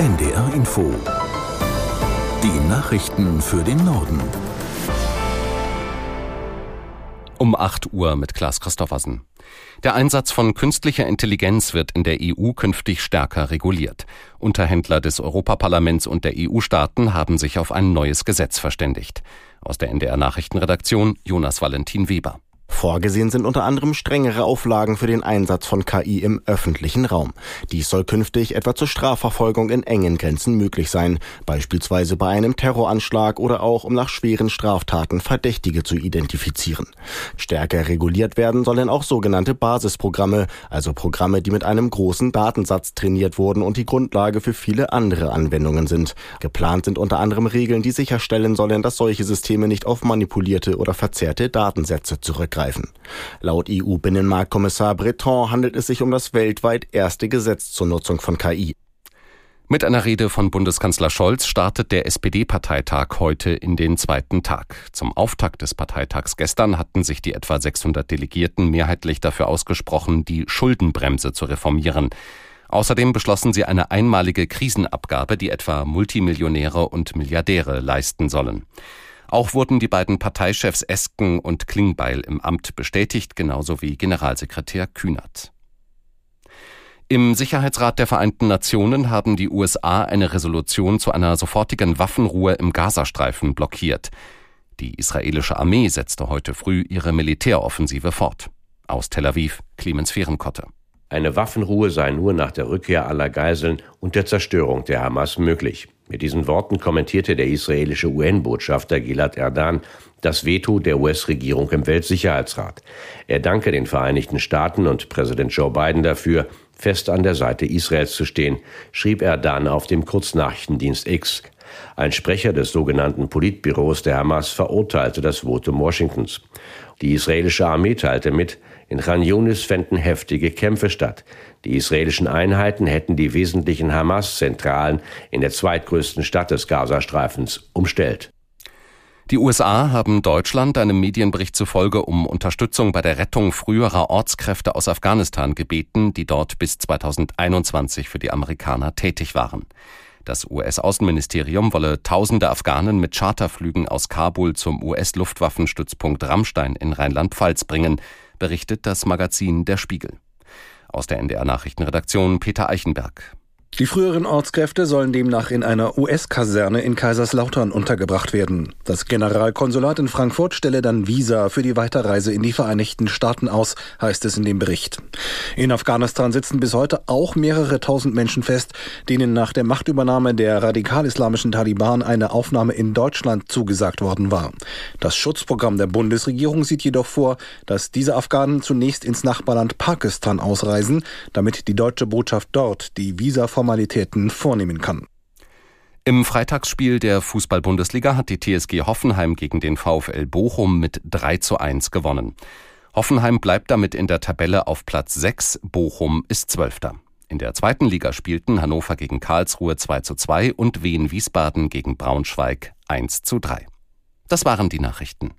NDR Info. Die Nachrichten für den Norden. Um 8 Uhr mit Klaas Christoffersen. Der Einsatz von künstlicher Intelligenz wird in der EU künftig stärker reguliert. Unterhändler des Europaparlaments und der EU-Staaten haben sich auf ein neues Gesetz verständigt. Aus der NDR Nachrichtenredaktion Jonas Valentin Weber. Vorgesehen sind unter anderem strengere Auflagen für den Einsatz von KI im öffentlichen Raum. Dies soll künftig etwa zur Strafverfolgung in engen Grenzen möglich sein, beispielsweise bei einem Terroranschlag oder auch um nach schweren Straftaten Verdächtige zu identifizieren. Stärker reguliert werden sollen auch sogenannte Basisprogramme, also Programme, die mit einem großen Datensatz trainiert wurden und die Grundlage für viele andere Anwendungen sind. Geplant sind unter anderem Regeln, die sicherstellen sollen, dass solche Systeme nicht auf manipulierte oder verzerrte Datensätze zurückgreifen greifen. Laut EU-Binnenmarktkommissar Breton handelt es sich um das weltweit erste Gesetz zur Nutzung von KI. Mit einer Rede von Bundeskanzler Scholz startet der SPD-Parteitag heute in den zweiten Tag. Zum Auftakt des Parteitags gestern hatten sich die etwa 600 Delegierten mehrheitlich dafür ausgesprochen, die Schuldenbremse zu reformieren. Außerdem beschlossen sie eine einmalige Krisenabgabe, die etwa Multimillionäre und Milliardäre leisten sollen. Auch wurden die beiden Parteichefs Esken und Klingbeil im Amt bestätigt, genauso wie Generalsekretär Kühnert. Im Sicherheitsrat der Vereinten Nationen haben die USA eine Resolution zu einer sofortigen Waffenruhe im Gazastreifen blockiert. Die israelische Armee setzte heute früh ihre Militäroffensive fort. Aus Tel Aviv, Clemens Fehrenkotte. Eine Waffenruhe sei nur nach der Rückkehr aller Geiseln und der Zerstörung der Hamas möglich. Mit diesen Worten kommentierte der israelische UN-Botschafter Gilad Erdan das Veto der US-Regierung im Weltsicherheitsrat. Er danke den Vereinigten Staaten und Präsident Joe Biden dafür, fest an der Seite Israels zu stehen, schrieb Erdan auf dem Kurznachrichtendienst X. Ein Sprecher des sogenannten Politbüros der Hamas verurteilte das Votum Washingtons. Die israelische Armee teilte mit, in Khan Yunis fänden heftige Kämpfe statt. Die israelischen Einheiten hätten die wesentlichen Hamas-Zentralen in der zweitgrößten Stadt des Gazastreifens umstellt. Die USA haben Deutschland einem Medienbericht zufolge um Unterstützung bei der Rettung früherer Ortskräfte aus Afghanistan gebeten, die dort bis 2021 für die Amerikaner tätig waren. Das US-Außenministerium wolle tausende Afghanen mit Charterflügen aus Kabul zum US-Luftwaffenstützpunkt Rammstein in Rheinland-Pfalz bringen, berichtet das Magazin Der Spiegel. Aus der NDR Nachrichtenredaktion Peter Eichenberg. Die früheren Ortskräfte sollen demnach in einer US-Kaserne in Kaiserslautern untergebracht werden. Das Generalkonsulat in Frankfurt stelle dann Visa für die Weiterreise in die Vereinigten Staaten aus, heißt es in dem Bericht. In Afghanistan sitzen bis heute auch mehrere tausend Menschen fest, denen nach der Machtübernahme der radikal-islamischen Taliban eine Aufnahme in Deutschland zugesagt worden war. Das Schutzprogramm der Bundesregierung sieht jedoch vor, dass diese Afghanen zunächst ins Nachbarland Pakistan ausreisen, damit die deutsche Botschaft dort die Visa Formalitäten vornehmen kann. Im Freitagsspiel der Fußball-Bundesliga hat die TSG Hoffenheim gegen den VfL Bochum mit 3 zu 1 gewonnen. Hoffenheim bleibt damit in der Tabelle auf Platz 6, Bochum ist Zwölfter. In der zweiten Liga spielten Hannover gegen Karlsruhe 2 zu 2 und Wien Wiesbaden gegen Braunschweig 1 zu 3. Das waren die Nachrichten.